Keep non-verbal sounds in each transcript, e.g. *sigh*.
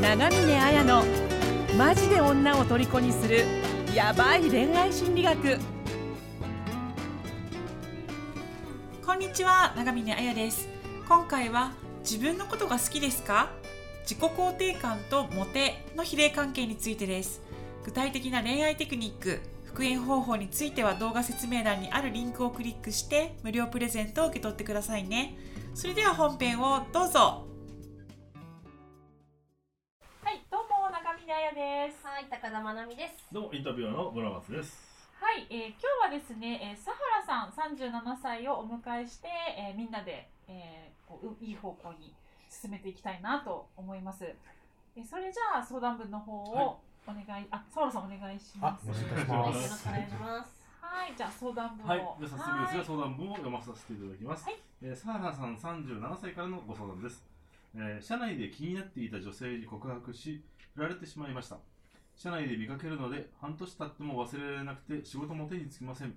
長峰綾のマジで女を虜にするヤバい恋愛心理学。こんにちは長峰彩です。今回は自分のことが好きですか？自己肯定感とモテの比例関係についてです。具体的な恋愛テクニック復縁方法については動画説明欄にあるリンクをクリックして無料プレゼントを受け取ってくださいね。それでは本編をどうぞ。も長峰彩ですはい、高田まなみです。どうもインタビュアーの村松です。はい、えー今日はですね、えー、佐原さん37歳をお迎えして、えーみんなで、えーこうういい方向に進めていきたいなと思います。えーそれじゃあ相談文の方をお願い、あ、佐原さんお願いします。あよろしくお願いしはい、ますよろしくお願いします。はい、じゃあ相談文を。はい、じゃあ早速ですがはい相談文を読まさせていただきます。はいえー、サーラさん37歳からのご相談です、えー社内で気になっていた女性に告白し、振られてしまいました。社内で見かけるので、半年経っても忘れられなくて仕事も手につきません。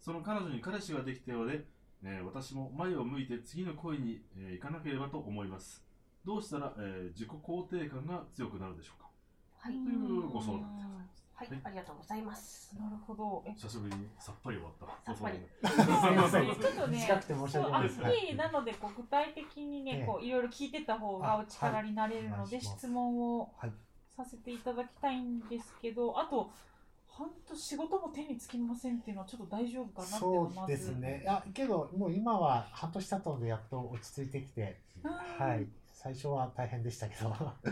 その彼女に彼氏ができたようで、えー私も前を向いて次の恋に、えー行かなければと思います。どうしたら、えー自己肯定感が強くなるでしょうかはい、というご相談でございます。はい、ありがとうございます。なるほど。え。久しぶりにさっぱり終わった。さっぱり。*laughs* ちょっとね、短くて申し訳ないです。なのでこう具体的にね、ええ。こういろいろ聞いてた方がお力になれるので、質問をはい。させていただきたいんですけど、あと半年仕事も手につきませんっていうのはちょっと大丈夫かなってそうですね。いやけどもう今は半年経ったのでやっと落ち着いてきて、うん。はい。最初は大変でしたけど、あ *laughs*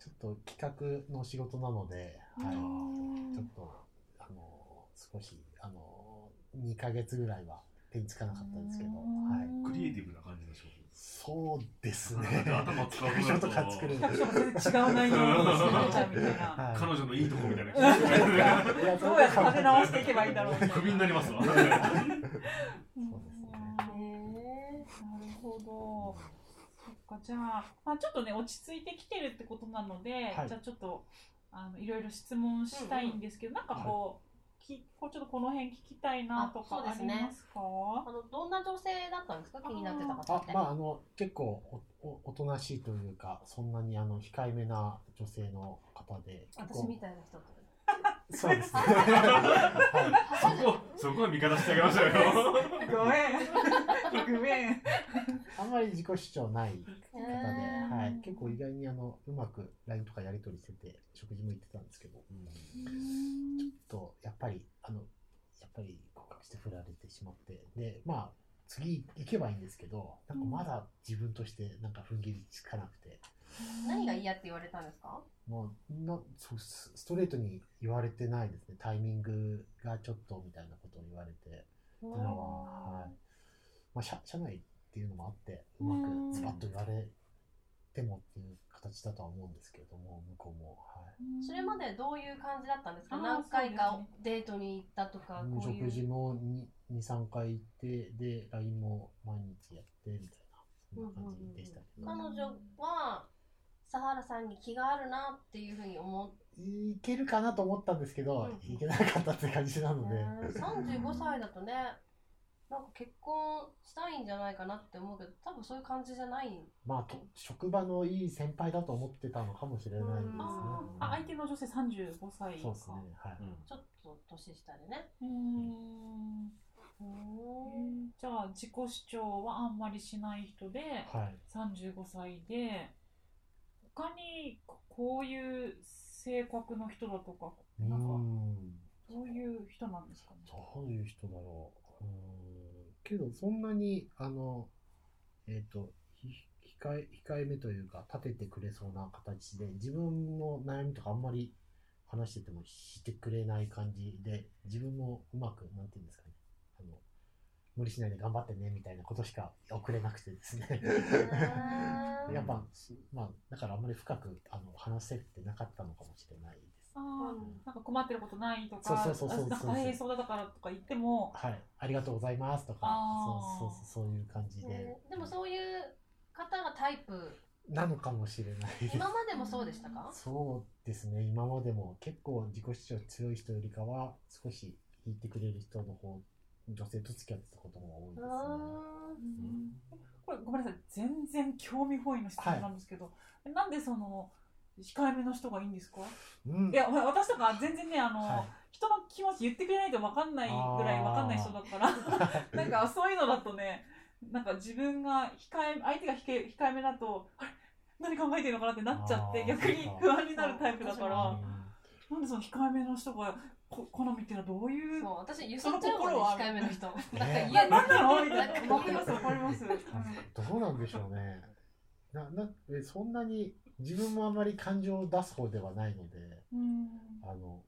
ちょっと企画の仕事なので、ーはい。うんちょっとあの少しあの2ヶ月ぐらいは手につかなかったんですけど、うんはい。クリエイティブな感じの仕事。そうですね。頭使う企画書とか作る。企画書が全然違う内容彼女のいいとこみたいな。どうやって立て直していけばいいんだろうみたいな。クビになりますわ。う *laughs* んそうですねへなるほど。か、じゃあ、まあ、ちょっとね、落ち着いてきてるってことなので、はい。じゃあちょっと、あの、いろいろ質問したいんですけど、なんかこう、きこうちょっとこの辺聞きたいなとかああそうですね。りますか？ーあの、どんな女性だったんですか？気になってた方って。あまああの結構おおおとなしいというかそんなにあの控えめな女性の方で私みたいな人って。そうですね、はい、そこ、そこは味方してあげましょうよ。ごめん。ごめん。あんまり自己主張ない方で、はい、結構意外にあのうまく LINE とかやり取りしてて食事も行ってたんですけど、ちょっとやっぱりあのやっぱり告白して振られてしまってでまあ次行けばいいんですけどなんかまだ自分としてなんか踏ん切りつかなくて。何が嫌って言われたんですか？もうなそうスストレートに言われてないですね。タイミングがちょっとみたいなことを言われて。今は、はい。まあ、社社内っていうのもあってうまうん。くズバッと言われてもっていう形だとは思うんですけれども向こうも、はい、それまでどういう感じだったんですか？何回かデートに行ったとか、こういう。食事も23回行ってで LINE も毎日やってみたいなそんな感じでしたけど、彼女は、佐原さんに気があるなっていうふうに思って、いけるかなと思ったんですけど、うんいけなかったって感じなので、35歳だとね、なんか結婚したいんじゃないかなって思うけど、多分そういう感じじゃない。まあ、と職場のいい先輩だと思ってたのかもしれないですね。あ相手の女性35歳か。そうですね。はい。ちょっと年下でね。うーん。じゃあ自己主張はあんまりしない人で、はい。35歳で他にこういう性格の人だとかなんかん。どういう人なんですかね？どういう人だろう。う。けど、そんなに、あの、えっ、と、控え、控えめというか、立ててくれそうな形で、自分の悩みとかあんまり話しててもしてくれない感じで、自分もうまく、なんていうんですかね。無理しないで頑張ってね、みたいなことしか送れなくてですね。やっぱ、すまあ、だからあんまり深くあの話せてなかったのかもしれないです。あなんか困ってることないとかそうそうそうそうあなんか大変そうだからとか言ってもはい、ありがとうございますとか。そうそうそうそういう感じで、ねでもそういう方がタイプ、なのかもしれないです。今までもそうでしたか？そうですね。今までも結構自己主張強い人よりかは少し引いてくれる人の方女性と付き合ってたことも多いですね。あこれごごめんなさい。全然興味本位の質問なんですけど、なんでその控えめの人がいいんですか？うん。いやわ私とか全然ねあの、はい。人の気持ち言ってくれないと分かんないぐらい分かんない人だから *laughs* なんかそういうのだとねなんか自分が控え相手が控え控えめだとあれ？何考えてるのかなってなっちゃって逆に不安になるタイプだから。あなんでその控えめの人がこ好みっていうのはどういうそう私ゆすっちゃんね控えめの人。なんかね嫌何なのみなたいな。*laughs* わかりますわかります、どうなんでしょうね。ななえそんなに自分もあまり感情を出す方ではないので、うん。あの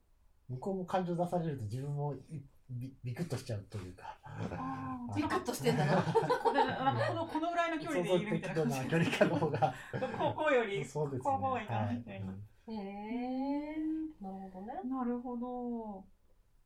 向こうも感情出されると自分もいビビクッとしちゃうというか。あー。ビクッとしてんだな。これなんかこのこのぐらいの距離でいるみたいな感じ。な距離感の方が。こうこうよりそうですね。こう多いかなはい。みたいな。うんへえなるほどね。なるほど。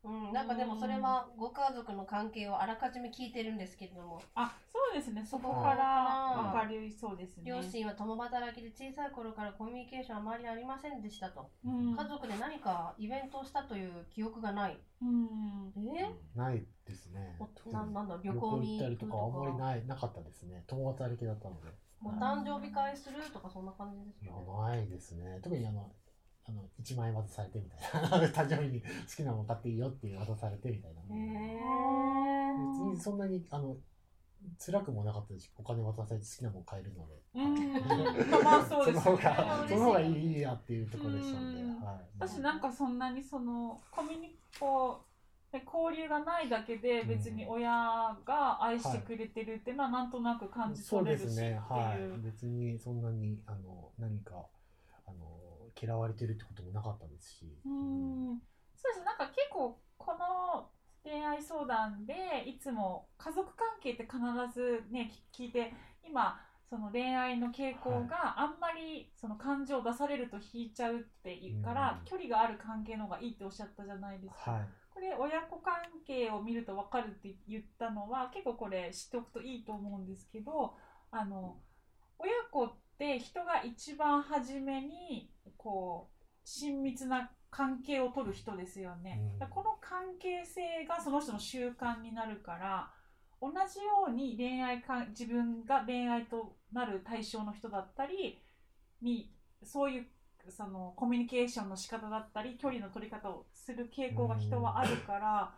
うん。なんかでもそれはご家族の関係をあらかじめ聞いてるんですけれども。あそうですね。そこかからら分かりそうですね。両親は共働きで小さい頃からコミュニケーションあまりありませんでしたと。うん。家族で何かイベントをしたという記憶がない。うん。え？ないですね。おななんだ旅旅行に行行ったりとかあんまりいないなかったですね。共働きだったので。お誕生日会するとかそんな感じですいやかないですね。特にあの。あの1万円渡されてみたいな。*laughs* 誕生日に好きなもの買っていいよっていう渡されてみたいな。へ別にそんなにあの辛くもなかったです。しお金渡されて好きなもの買えるので。うん。*laughs* まあそうですそのよね方がその方がいいやっていうところでしたんで、うん。はい、私なんかそんなにそのコミュニこ交流がないだけで別に親が愛してくれてるっていうのはなんとなく感じそうで取れるしっていう。すね。はい。別にそんなにあの何かあの嫌われてるってこともなかったですし、うん。そうですなんか結構この恋愛相談でいつも家族関係って必ずねき聞いて今その恋愛の傾向があんまりその感情を出されると引いちゃうっていうから、うん。距離がある関係の方がいいっておっしゃったじゃないですか。はいこれ親子関係を見ると分かるって言ったのは結構これ知っておくといいと思うんですけどあの親子って人が一番初めにこう親密な関係を取る人ですよね、うん。この関係性がその人の習慣になるから同じように恋愛か自分が恋愛となる対象の人だったりにそういうそのコミュニケーションの仕方だったり距離の取り方をする傾向が人はあるから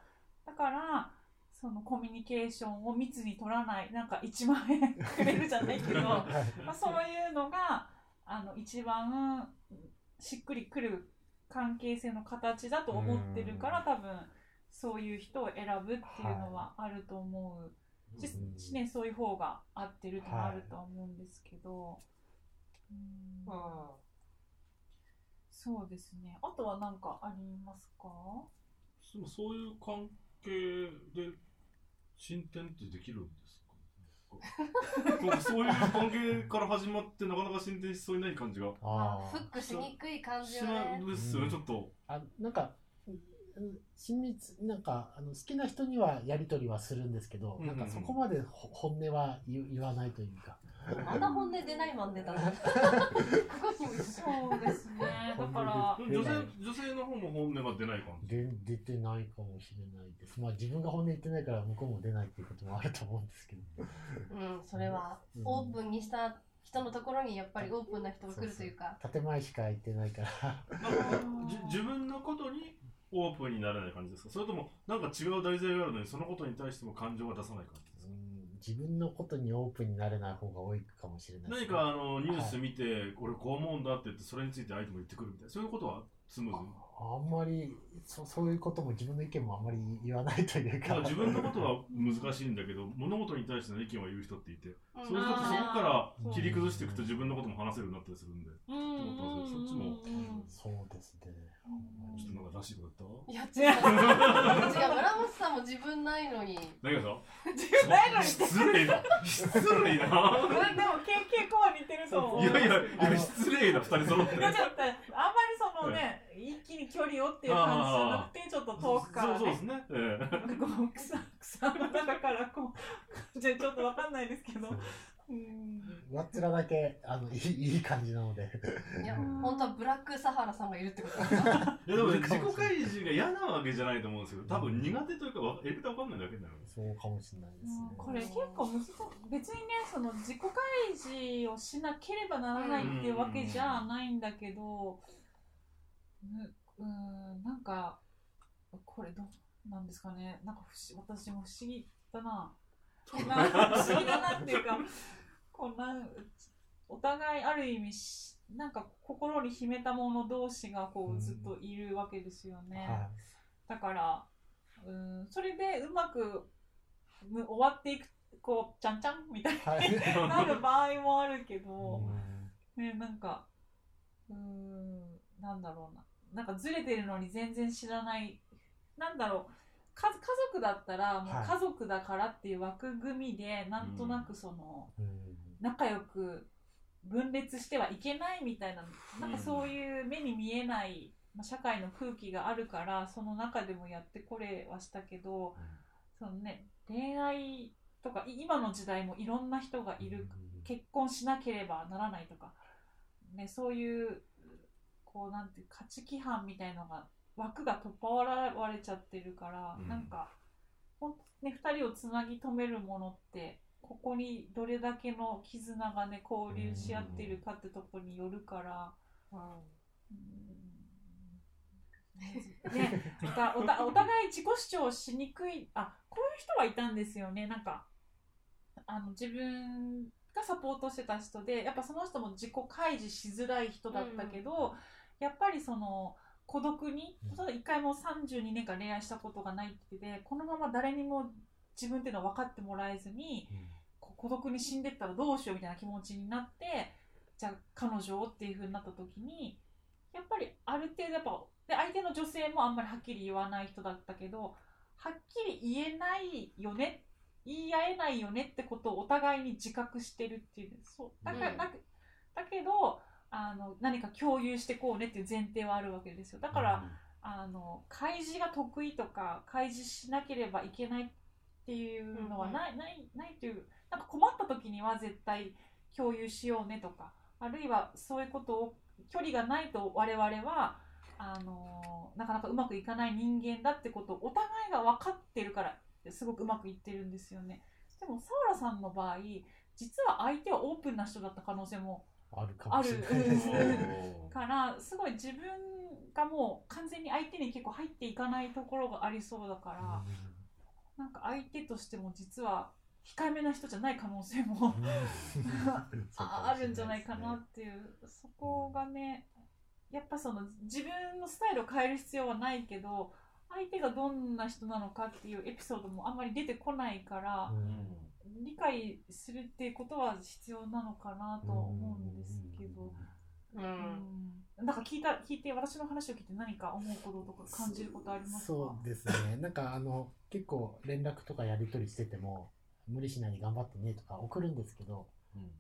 だからそのコミュニケーションを密に取らないなんか1万円くれるじゃないけど *laughs* まあそういうのがあの一番しっくりくる関係性の形だと思ってるから多分そういう人を選ぶっていうのはあると思う。し,、うんしね、そういう方が合ってるってのもあるとは思うんですけど、うん。うそうですね。あとは何かありますか？そうそういう関係で進展ってできるんですか？*laughs* そういう関係から始まってなかなか進展しそうにない感じが。フックしにくい感じしよね。ないですよね、うん。ちょっと。あなんかうん親密なんかあの好きな人にはやり取りはするんですけど、うんうんうんなんかそこまでほ本音は言言わないというか、あんな本音出ないマン出たのここにもいるそうですね。だから。女性女性の方も本音が出ない感じ。で出てないかもしれないです。まあ自分が本音言ってないから向こうも出ないっていうこともあると思うんですけど。うんそれは。うん。オープンにした人のところにやっぱりオープンな人が来るというか。建前しか言ってないから。じ自分のことにオープンになれない感じですか？それともなんか違う題材があるのにそのことに対しても感情が出さない感じですか？うん自分のことにオープンになれない方が多いかもしれないね。何かあのニュース見て、俺こう思うんだって言ってそれについて相手も言ってくるみたいな。そういうことは？スムーズに。あんまりそそういうことも自分の意見もあんまり言わないというか。自分のことは難しいんだけど物事に対しての意見を言う人っていてうん。そういう人ってそこあから切り崩していくと自分のことも話せるようになったりするんで。うん。うんうんうん。そっちもそうですね。ちょっとなんからしいこといや違う。違う。村本さんも自分ないのに。言った何が自分ないのに。さ失礼だ。失礼だ。でも傾傾向は似てると思う。いやいやいや失礼だ二人揃って。いやちょっとあんまりそのね、一気に距離をっていう感じじゃなくてちょっと遠くからね。そうそうですね、ええ。こう草草の中からこうじゃあちょっとわかんないですけど。上っ面だけあのいいいい感じなので。いや本当はブラックサハラさんがいるってことですかいやでもね、自己開示が嫌なわけじゃないと思うんですけど、多分苦手というか、わやり方わかんないだけだよね。そうかもしれないですね。うんこれ結構難しい。別にねその自己開示をしなければならないっていうわけじゃないんだけどううんなんかこれどうなんですかね。なんか不思私も不思議だな。なんか不思議だなっていうか *laughs* こうなんお互いある意味しなんか心に秘めた者同士がこうずっといるわけですよね。はだから、うん、それでうまくむ終わっていく、こう、ちゃんちゃんみたいになる場合もあるけど、うん。ね、なんか、うん、なんだろうな。なんかずれてるのに全然知らない、なんだろう。か家族だったら、もうはい。家族だからっていう枠組みで、なんとなくその、うん。仲良く分裂してはいけないみたいな、なんかそういう目に見えない、まあ、社会の空気があるからその中でもやってこれはしたけど、そのね恋愛とかい今の時代もいろんな人がいる、結婚しなければならないとか、ね、そういうこうなんて価値規範みたいのが枠が取っ払われちゃってるから、うん。なんかね、2人をつなぎ止めるものってここにどれだけの絆がね交流し合ってるかってとこによるから。うん。ね、おたおたお互い自己主張しにくいあこういう人はいたんですよね。なんかあの自分がサポートしてた人でやっぱその人も自己開示しづらい人だったけど、やっぱりその孤独に一回も32年間恋愛したことがないって言っててこのまま誰にも自分っていうのは分かってもらえずに孤独に死んでったらどうしようみたいな気持ちになってじゃあ彼女をっていう風になった時にやっぱりある程度やっぱで相手の女性もあんまりはっきり言わない人だったけどはっきり言えないよね言い合えないよねってことをお互いに自覚してるっていうそうだから、うん。だけどあの何か共有してこうねっていう前提はあるわけですよ。だから、あの開示が得意とか開示しなければいけないっていうのはない,、ないないというなんか困った時には絶対共有しようねとかあるいはそういうことを距離がないと我々はあのなかなかうまくいかない人間だってことをお互いが分かってるからすごくうまくいってるんですよね。でも澤原さんの場合実は相手はオープンな人だった可能性もあるかもしれないですあね。る *laughs* からすごい自分がもう完全に相手に結構入っていかないところがありそうだから、なんか相手としても実は控えめな人じゃない可能性も *laughs* ああるんじゃないかなっていうそこがねやっぱその自分のスタイルを変える必要はないけど相手がどんな人なのかっていうエピソードもあんまり出てこないから、理解するっていうことは必要なのかなとは思うんですけど。うんうんなんか聞いた聞いて私の話を聞いて何か思うこととか感じることありますか？そうですね。なんかあの、結構連絡とかやり取りしてても、無理しないで頑張ってねとか送るんですけど、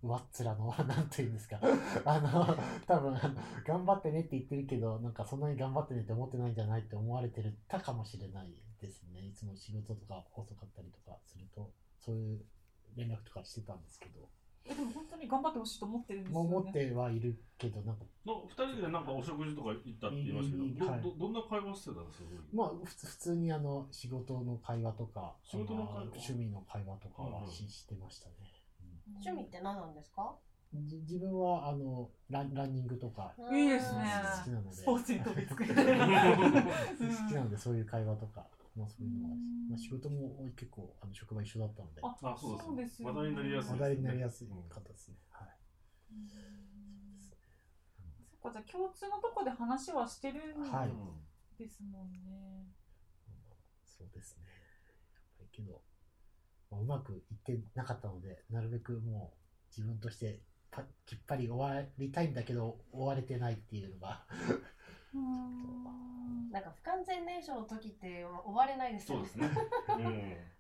上っ面の、*laughs* なんていうんですか、あの、多分、頑張ってねって言ってるけど、なんかそんなに頑張ってねって思ってないんじゃないって思われてるたかもしれないですね。いつも仕事とか遅かったりとかすると、そういう連絡とかしてたんですけど、えでも本当に頑張ってほしいと思ってるんですよね。思ってはいるけど、なんか、の二人でなんかお食事とか行ったって言いましたけど、はい。どどどんな会話してたんですかまあ、普通にあの仕事の会話とか、仕事の趣味の会話とかうんうんはし,、してましたね。趣味って何なんですか？じ自分はあのランランニングとかいいですね。好きなので、スポーツに飛びつく。*laughs* 好きなのでそういう会話とか、まあ、そういうのは、うん。まあ、仕事も結構あの職場一緒だったので。ああそうですそうですよ話題になりやすい話題になりやすい方ですね。はい。そっかじゃあ共通のとこで話はしてるんはいですもんね、そうですね。やっぱりけど、まあ、うまくいってなかったので、なるべくもう自分としてパきっぱり終わりたいんだけど、終われてないっていうのが、うんなんか不完全燃焼の時って終われないですよそうですね。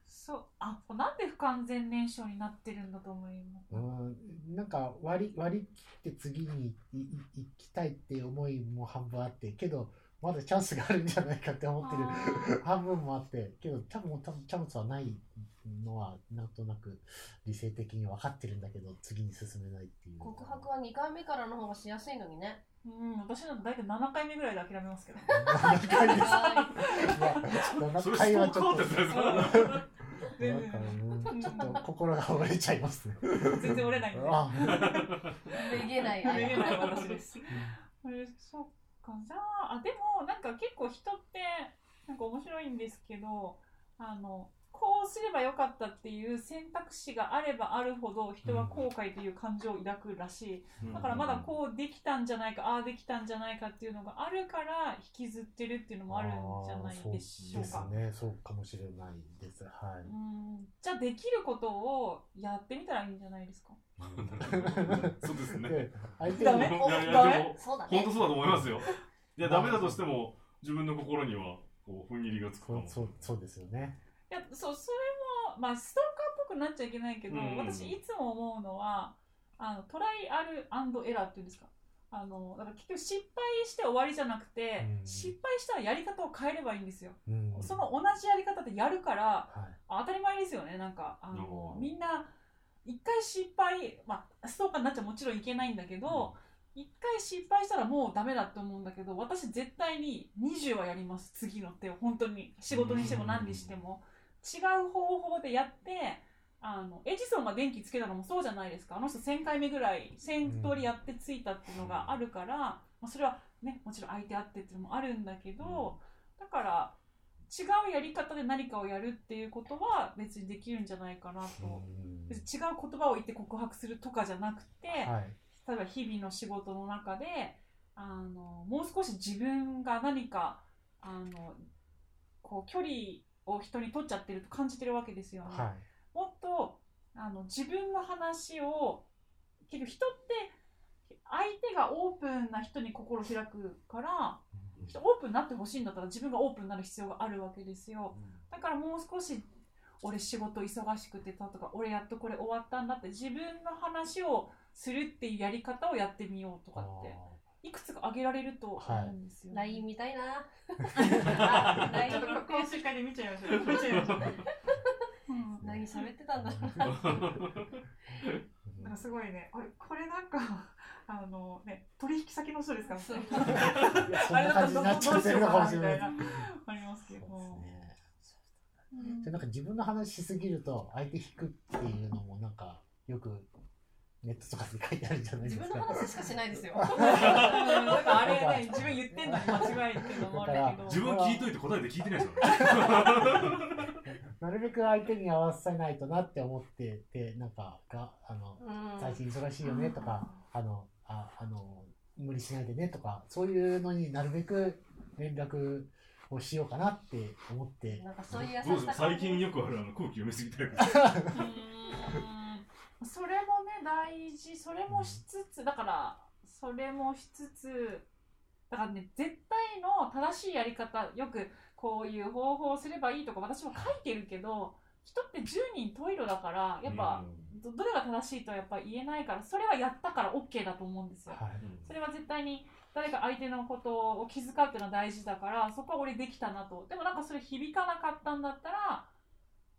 そう。あなんで不完全燃焼になってるんだと思います、うん、なんか割り割り切って次にいい行きたいっていう思いも半分あって、けど、まだチャンスがあるんじゃないかって思ってる半分もあって、けど多分多分チャンスはないのはなんとなく理性的に分かってるんだけど次に進めないっていう告白は2回目からの方がしやすいのにね。うん、私なんて大体7回目ぐらいで諦めますけど。*laughs* 7回ですはそれ7回はストーちょっとなんか然うんちょっと心が折れちゃいますね全然折れないんで。めげない。めげない私です。あれそっかじゃああでもなんか結構人ってなんか面白いんですけどあのこうすればよかったっていう選択肢があればあるほど人は後悔という感情を抱くらしい、だからまだこうできたんじゃないかああできたんじゃないかっていうのがあるから引きずってるっていうのもあるんじゃないでしょうか。そうですねそうかもしれないです。はい。うん。じゃあできることをやってみたらいいんじゃないですか？そうですね。で相手ダメ？ダメ？だね。本当。そうだと思いますよ。いやダメだとしても自分の心にはこう踏ん切りがつくかそうもそうそうですよねいやそうそれも、まあ、ストーカーっぽくなっちゃいけないけど、うん私いつも思うのはあのトライアルエラーっていうんですか。あのだから結局失敗して終わりじゃなくて、うん。失敗したらやり方を変えればいいんですよ、うん。その同じやり方でやるからはい。当たり前ですよね。なんかあのおーみんな一回失敗、まあ、ストーカーになっちゃもちろんいけないんだけど、一回失敗したらもうダメだって思うんだけど私絶対に20はやります。次の手を。本当に。仕事にしても何にしても違う方法でやってあのエジソンが電気つけたのもそうじゃないですか。あの人1000回目ぐらい1000通りやってついたっていうのがあるから、まあ、それはねもちろん相手あってっていうのもあるんだけど、だから違うやり方で何かをやるっていうことは別にできるんじゃないかなと。うん。違う言葉を言って告白するとかじゃなくて、はい。例えば日々の仕事の中であのもう少し自分が何かあのこう距離を人に取っちゃってると感じてるわけですよね。はい。もっとあの自分の話を結局人って相手がオープンな人に心を開くから人オープンになってほしいんだったら自分がオープンになる必要があるわけですよ。だからもう少し俺仕事忙しくてたとか俺やっとこれ終わったんだって自分の話をするっていうやり方をやってみようとかっていくつか挙げられると思うんですよ、LINE 見たいな。あ *laughs* LINE ちょっと講習会で見ちゃいましょう。見ちゃいましょう、うん、何喋ってたんだろう。な。*laughs* なんかすごいね。あれこれなんかあのね取引先の人ですからね。そう。そんな感じになっちゃってるのかもしれない。あれだったらどうしようかなみたいな。ありますけど。そうですね。うんでなんか自分の話しすぎると相手引くっていうのもなんかよくネットとかで書いてあるじゃないで自すか。分の話しかしないですよ。*laughs* なんかあれね自分言ってんのに間違いっていうのもあるけど。自分聞いといて答えて聞いてないですよね。*laughs* なるべく相手に合わせないとなって思っててなんかがあのうん。最近忙しいよねとかあのああの無理しないでねとかそういうのになるべく連絡をしようかなって思って。なんかそういう最近よくあるあの空気読みすぎタイプうーんそれもね大事。それもしつつだからそれもしつつだからね絶対の正しいやり方よくこういう方法をすればいいとか私も書いてるけど人って10人十色だからやっぱどどれが正しいとはやっぱ言えないからそれはやったから OK だと思うんですよ。はい。それは絶対に誰か相手のことを気遣うっていうのは大事だからそこは俺できたなと。でもなんかそれ響かなかったんだったら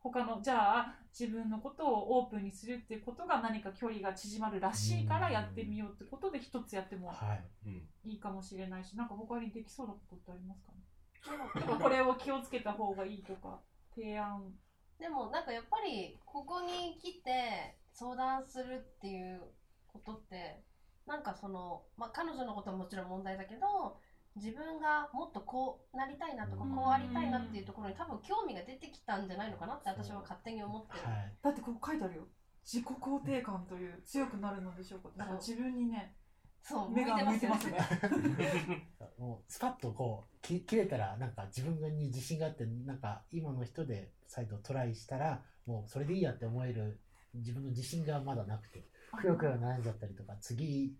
他のじゃあ自分のことをオープンにするっていうことが何か距離が縮まるらしいからやってみようってことで一つやってもはい。うんいいかもしれないしなんか他にできそうなことってありますか？ねでもこれを気をつけた方がいいとか提案。でもなんかやっぱりここに来て相談するっていうことってなんかその、まあ、彼女のことはもちろん問題だけど自分がもっとこうなりたいなとかうん。こうありたいなっていうところに多分興味が出てきたんじゃないのかなって私は勝手に思ってる。はい。だってここ書いてあるよ。自己肯定感という強くなるのでしょうかだから自分にねそう目が向いてますね。もうスパッとこうき切れたらなんか自分に自信があってなんか今の人で再度トライしたらもうそれでいいやって思える自分の自信がまだなくてくよくよ悩んじゃったりとか次い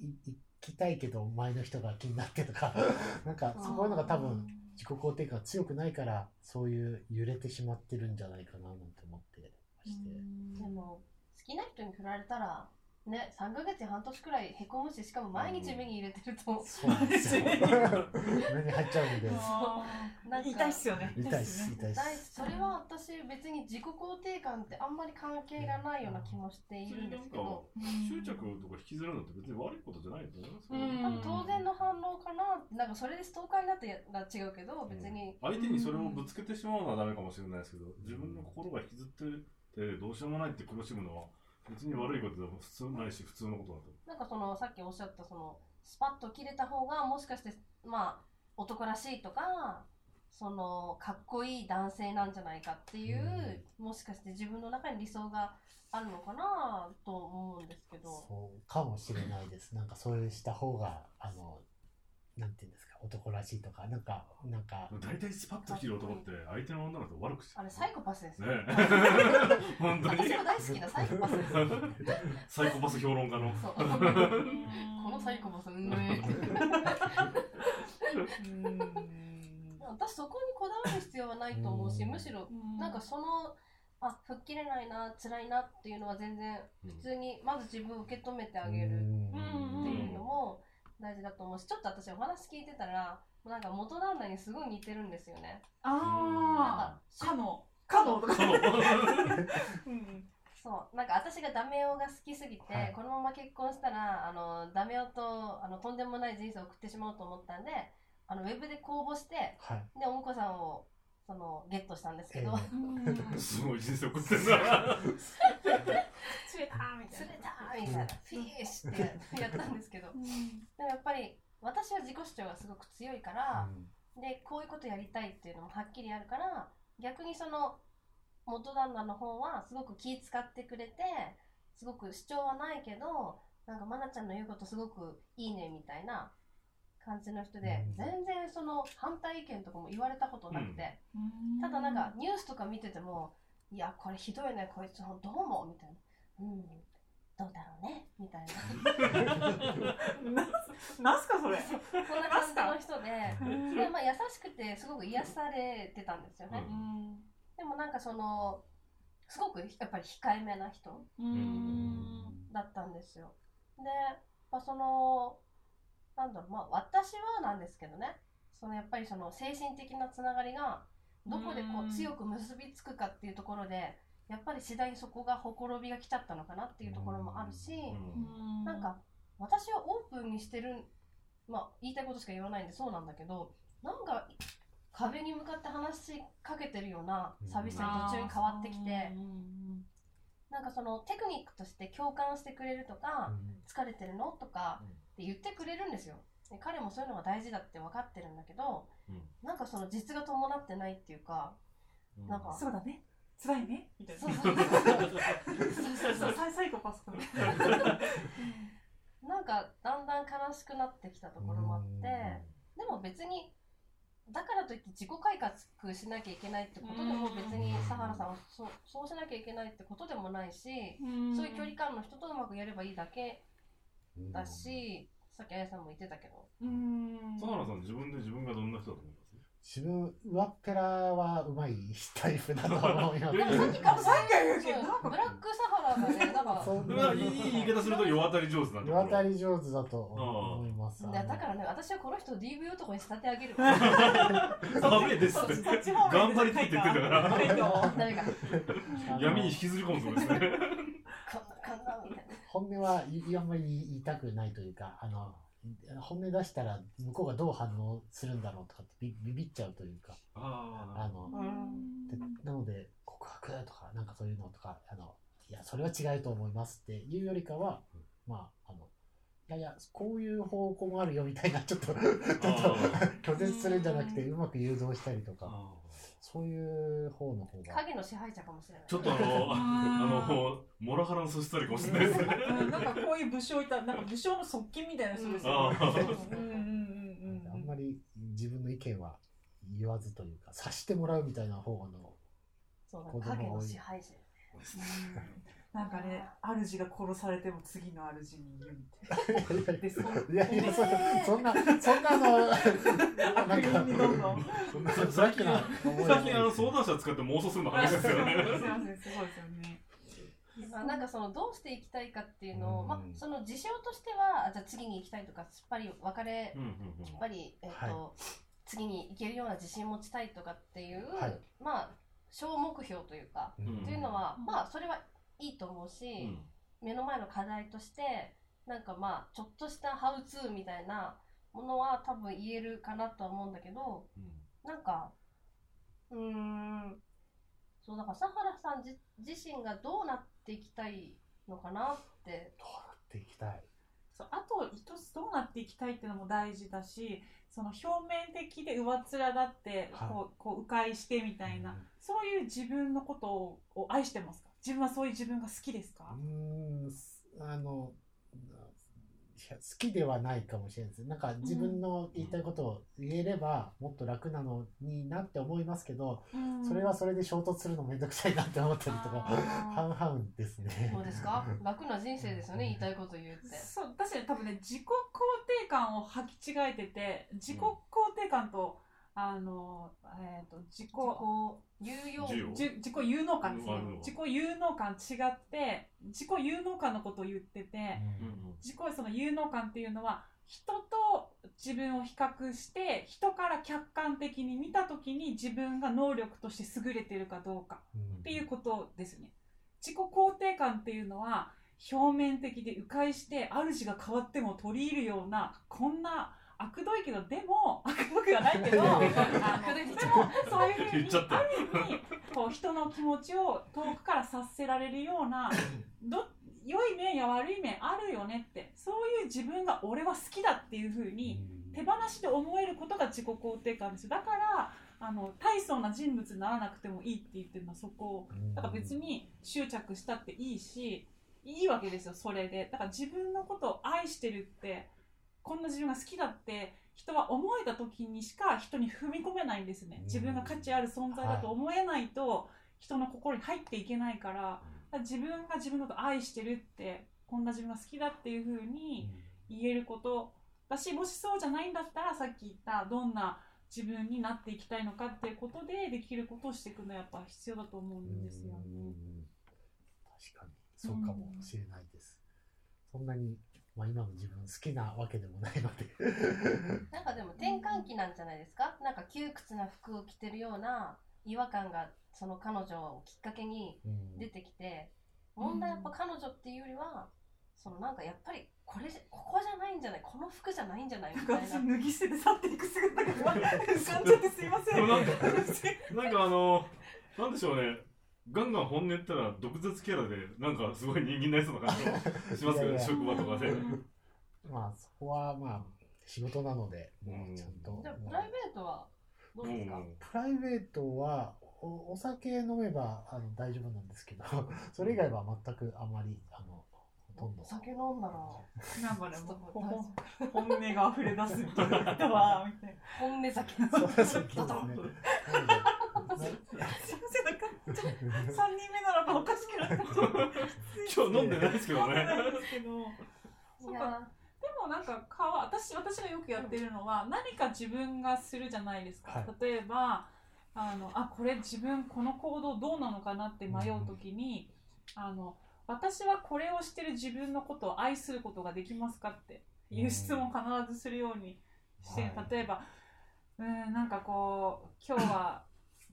行きたいけど前の人が気になってとか *laughs* なんかそういうのが多分自己肯定感が強くないからそういう揺れてしまってるんじゃないかななんて思ってまして。でも好きな人に振られたらね3ヶ月に半年くらいへこむししかも毎日目に入れてると、そうなんですよ。*laughs* 目に入っちゃうんで。なんか。痛いっすよね。痛いっす、痛いっす。それは私別に自己肯定感ってあんまり関係がないような気もしているんですけど、執着とか引きずるのって別に悪いことじゃないと思いますよ。うん。多分当然の反応かな。なんかそれでストーカーになってら違うけど別に、相手にそれをぶつけてしまうのはダメかもしれないですけど、自分の心が引きずっててどうしようもないって苦しむのは別に悪いことでも普通ないし普通のことだと。なんかそのさっきおっしゃったそのスパッと切れた方がもしかしてまあ男らしいとかそのかっこいい男性なんじゃないかっていう、もしかして自分の中に理想があるのかなと思うんですけどそうかもしれないです。なんかそういうした方が、あの、なんていうんですか、男らしいとか、なんか、なんか、大体スパッと切る男って相手の女の子を悪くしてあれサイコパスですね。よ、*laughs* 本当に？私も大好きなサイコパスです。よサイコパス評論家の。このサイコパスうん。ね私そこにこだわる必要はないと思うしうん。むしろなんかそのあ吹っ切れないな辛いなっていうのは全然普通にまず自分を受け止めてあげるっていうのも大事だと思うしちょっと私お話聞いてたらもうなんか元旦那にすごい似てるんですよね。なんあかあ、かの、かのとか。*laughs* そう。なんか私がダメ男が好きすぎて、はい。このまま結婚したらあのダメ男とあのとんでもない人生を送ってしまうと思ったんであのウェブで公募してはい。でお婿さんをそのゲットしたんですけど、えすごい人生送ってんだ。釣れたみたい釣れな。たみたいな。フィッシュってやったんですけど。でもやっぱり私は自己主張がすごく強いから、でこういうことやりたいっていうのもはっきりあるから逆にその元旦那の方はすごく気使ってくれてすごく主張はないけどなんか愛菜ちゃんの言うことすごくいいねみたいな感じの人で、うん全然その反対意見とかも言われたことなくて、ただなんかニュースとか見ててもいやこれひどいねこいつどうもみたいな。うん。どうだろうね？みたいな。な *laughs* すかそれ？そんな感じの人でで、まあ、優しくてすごく癒されてたんですよね、でもなんかそのすごくやっぱり控えめな人だったんですよ。で、まあ、そのなんだろうまあ私はなんですけどね。そのやっぱりその精神的なつながりがどこでこう強く結びつくかっていうところでやっぱり次第にそこがほころびが来ちゃったのかなっていうところもあるし、なんか私はオープンにしてるまあ言いたいことしか言わないんでそうなんだけどなんか壁に向かって話しかけてるような寂しさに途中に変わってきてなんかそのテクニックとして共感してくれるとか疲れてるのとかって言ってくれるんですよ。で彼もそういうのが大事だって分かってるんだけどなんかその実が伴ってないっていうかなんかそうだね。辛いね。みたいな。そうそうそう。*laughs* *laughs* そうパスかな。*laughs* なんかだんだん悲しくなってきたところもあってでも別にだからといって自己改革しなきゃいけないってことでも別に佐原さんはそうそうしなきゃいけないってことでもないしそういう距離感の人とうまくやればいいだけだしさっきあやさんも言ってたけどうん。佐原さん、自分で自分がどんな人だと思います？自分、上っぺらはうまいタイプだと思います。でもさっきからさっきから言うけどなんかブラックサハラがねなんかそんうわいい言い方すると世渡り上手なんだ世渡り上手だと思います。いやだからね私はこの人を DV 男に仕立て上げるダメですって。頑張りたいって言ってんだから。ダメかあの闇に引きずり込むそうですね。こんなこんなみたいな本音は言いあんまり言いたくないというか、あの、本音出したら向こうがどう反応するんだろうとかってビビビっちゃうというか、ああの、でなので告白とかなんかそういうのとか、あの、いや、それは違うと思いますっていうよりかは、まあ、あの、いやいや、こういう方向もあるよみたいな、ちょっと、ちょっと拒絶するんじゃなくて、うまく誘導したりとか、あ。そういう方の方が。影の支配者かもしれない。ちょっとあの、*laughs* あの、モラハラのそしたりかもしれないですね。うんなんかこういう武将いたなんか武将の側近みたいな人ですよね。あうんまり自分の意見は言わずというか、察してもらうみたいな方の、そうだ影の支配者なんかね、主が殺されても次の主にいるみたいな。*laughs* で、そう。いやいや、そそんな、そんなあの、悪人にどんどん。そ最近、思い最近あの相談者使って妄想するの話ですよね。すいません、すごいですよね。あなんかそのどうしていきたいかっていうのを、うんまあ、その事象としてはあじゃあ次に行きたいとかすっぱり別れうんうんうんやっぱり、えっと次に行けるような自信持ちたいとかっていう、はいまあ小目標というか、うんっていうのはまあそれはいいと思うし、うん。目の前の課題としてなんかまあちょっとしたハウツーみたいなものは多分言えるかなとは思うんだけどなんかうーんそうだから佐原さんじ自身がどうなっていきたいのかなって。どうなっていきたい？そうあと一つどうなっていきたいっていうのも大事だしその表面的で上っ面だってはい。こう,、こう迂回してみたいな、うん。そういう自分のことをを愛してますか？自分はそういう自分が好きですか、うーんすあのいや好きではないかもしれないです。なんか自分の言いたいことを言えればもっと楽なのになって思いますけど、うん。それはそれで衝突するのめんどくさいなって思ったりとか半々ですね。どうですか？楽な人生ですよね言いたいこと言うって。そう私ね多分ね自己肯定感を履き違えてて自己肯定感と、あのえっ、と自己有用自己有能感ですね。うん自己有能感違って自己有能感のことを言ってて、うん自己その有能感っていうのは人と自分を比較して人から客観的に見た時に自分が能力として優れてるかどうかっていうことですね。自己肯定感っていうのは表面的で迂回して主が変わっても取り入るようなこんな悪どいけどでも悪どくはないけど *laughs* あのでもそういうふうにある意味こう人の気持ちを遠くから察せられるようなど良い面や悪い面あるよねってそういう自分が俺は好きだっていうふうに手放しで思えることが自己肯定感です。よだからあの大層な人物にならなくてもいいって言ってるのはそこ。だから別に執着したっていいしいいわけですよそれで。だから自分のことを愛してるってこんな自分が好きだって人は思えた時にしか人に踏み込めないんですね。自分が価値ある存在だと思えないと人の心に入っていけないから自分が自分のことを愛してるってこんな自分が好きだっていうふうに言えることだしもしそうじゃないんだったらさっき言ったどんな自分になっていきたいのかっていうことでできることをしていくのはやっぱ必要だと思うんですよね。確かに。そうかもしれないです。そんなに、まあ、今の自分好きなわけでもないので。*laughs* なんかでも転換期なんじゃないですか？なんか窮屈な服を着てるような違和感がその彼女をきっかけにうん。出てきて問題はやっぱ彼女っていうよりはそのなんかやっぱりこれここじゃないんじゃない？この服じゃないんじゃない？みたいな。脱ぎ捨てて去っていく姿が浮かんじゃってすいません。でもなんかなんかあのなんでしょうねガンガン本音言ったら毒舌キャラでなんかすごい人気になりそうな感じも *laughs* しますけどいやいや。職場とかで、うん。まあ、そこはまあ、仕事なので、もうちゃんと。じゃあプライベートはどうですか、うん。プライベートはおお酒飲めばあの大丈夫なんですけど *laughs* それ以外は全くあまりあのほとんど。お酒飲んだらなんかね、本音が溢れ出すみたいな人はみたいな。本音酒そうそうですね。*laughs* なので *laughs* 三人目なのかおかしくなっ。今日飲んでないですけど飲んでねないでもなんかかわ私私がよくやってるのは何か自分がするじゃないですか、はい。例えばあのあこれ自分この行動どうなのかなって迷う時に、あの私はこれをしてる自分のことを愛することができますかっていう質問を必ずするようにして、はい。例えばうんなんかこう今日は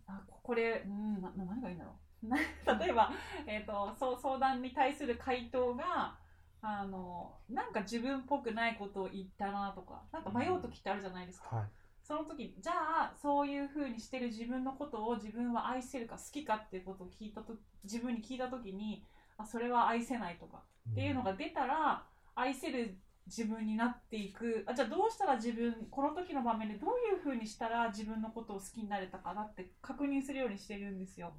あこれうんな何がいいんだろう。な *laughs* 例えば、えー、とそう相談に対する回答があのなんか自分っぽくないことを言ったなとかなんか迷う時ってあるじゃないですか、はい。その時じゃあそういうふうにしてる自分のことを自分は愛せるか好きかっていうことを聞いたと自分に聞いた時にあそれは愛せないとかっていうのが出たら愛せる自分になっていく。あじゃあどうしたら自分この時の場面でどういうふうにしたら自分のことを好きになれたかなって確認するようにしてるんですよ。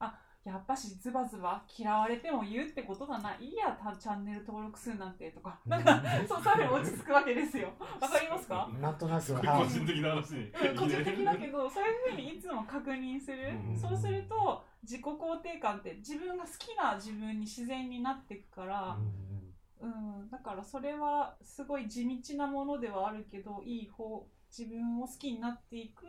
あやっぱしズバズバ嫌われても言うってことだない。いやたチャンネル登録数なんてとか。なんかそうそういうふうに落ち着くわけですよ。*laughs* わかりますか？なんとなく、個は。*laughs* い人的な話。に個人的だけどそういうふうにいつも確認する、うん。そうすると自己肯定感って自分が好きな自分に自然になっていくから、うん、だからそれはすごい地道なものではあるけどいい方自分を好きになっていく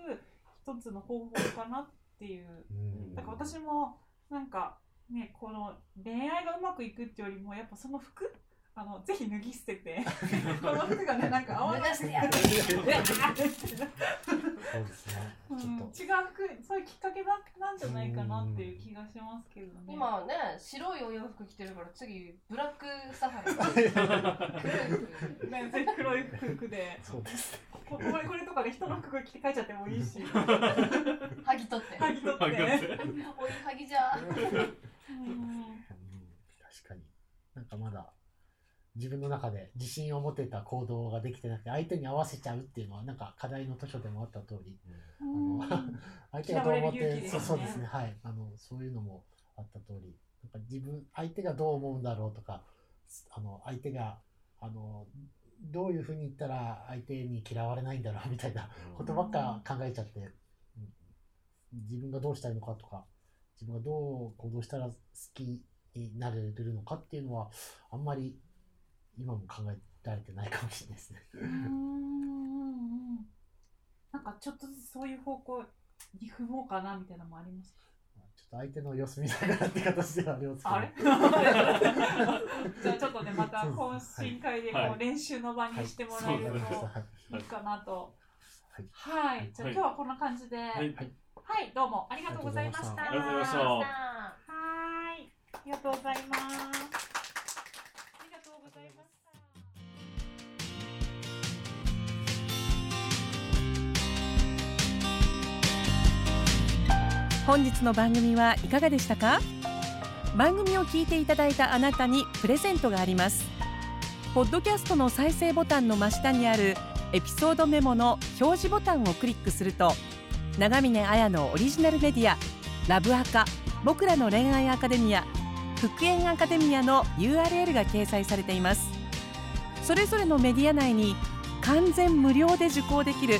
一つの方法かなっていう。うん。だから私もなんかねこの恋愛がうまくいくっていうよりもやっぱその服あのぜひ脱ぎ捨てて *laughs* この服がねなんか合わなくてそうですね。うんちょっと。違う服そういうきっかけななんじゃないかなっていう気がしますけどね。今はね白いお洋服着てるから次ブラックサハラ黒い服ね、ぜひ黒い服でそうですね。ここれこれとかで人の服着て帰っちゃってもいいしはぎ取って剥ぎ取って、*laughs* おいはぎじゃうんうん確かに。なんかまだ自分の中で自信を持てた行動ができてなくて、相手に合わせちゃうっていうのは、なんか課題の図書でもあった通り、うん。*laughs* 相手がどう思って、ね。そうそうですね、はい。あの、そういうのもあった通り、なんか自分、相手がどう思うんだろうとか、あの、相手が、あの、どういうふうに言ったら相手に嫌われないんだろうみたいなことばっか考えちゃって、うん。自分がどうしたいのかとか、自分がどう行動したら好きになれるのかっていうのは、あんまり今も考えられてないかもしれないですね。うん。なんかちょっとずつそういう方向に踏もうかなみたいなのもありますか？ちょっと相手の様子見ながらって形ではありますけど。あれ？*laughs* じゃあちょっとねまた懇親会でこはい。う練習の場にしてもらえるとはい。い。いかなと。はい。はい。じゃあ今日はこんな感じで。ははい。い、どうもありがとうございました。ありがとうございました。はい。ありがとうございます本日の番組はいかがでしたか？番組を聞いていただいたあなたにプレゼントがあります。ポッドキャストの再生ボタンの真下にあるエピソードメモの表示ボタンをクリックすると長峰綾のオリジナルメディアラブアカ僕らの恋愛アカデミア復縁アカデミアの URL が掲載されています。それぞれのメディア内に完全無料で受講できる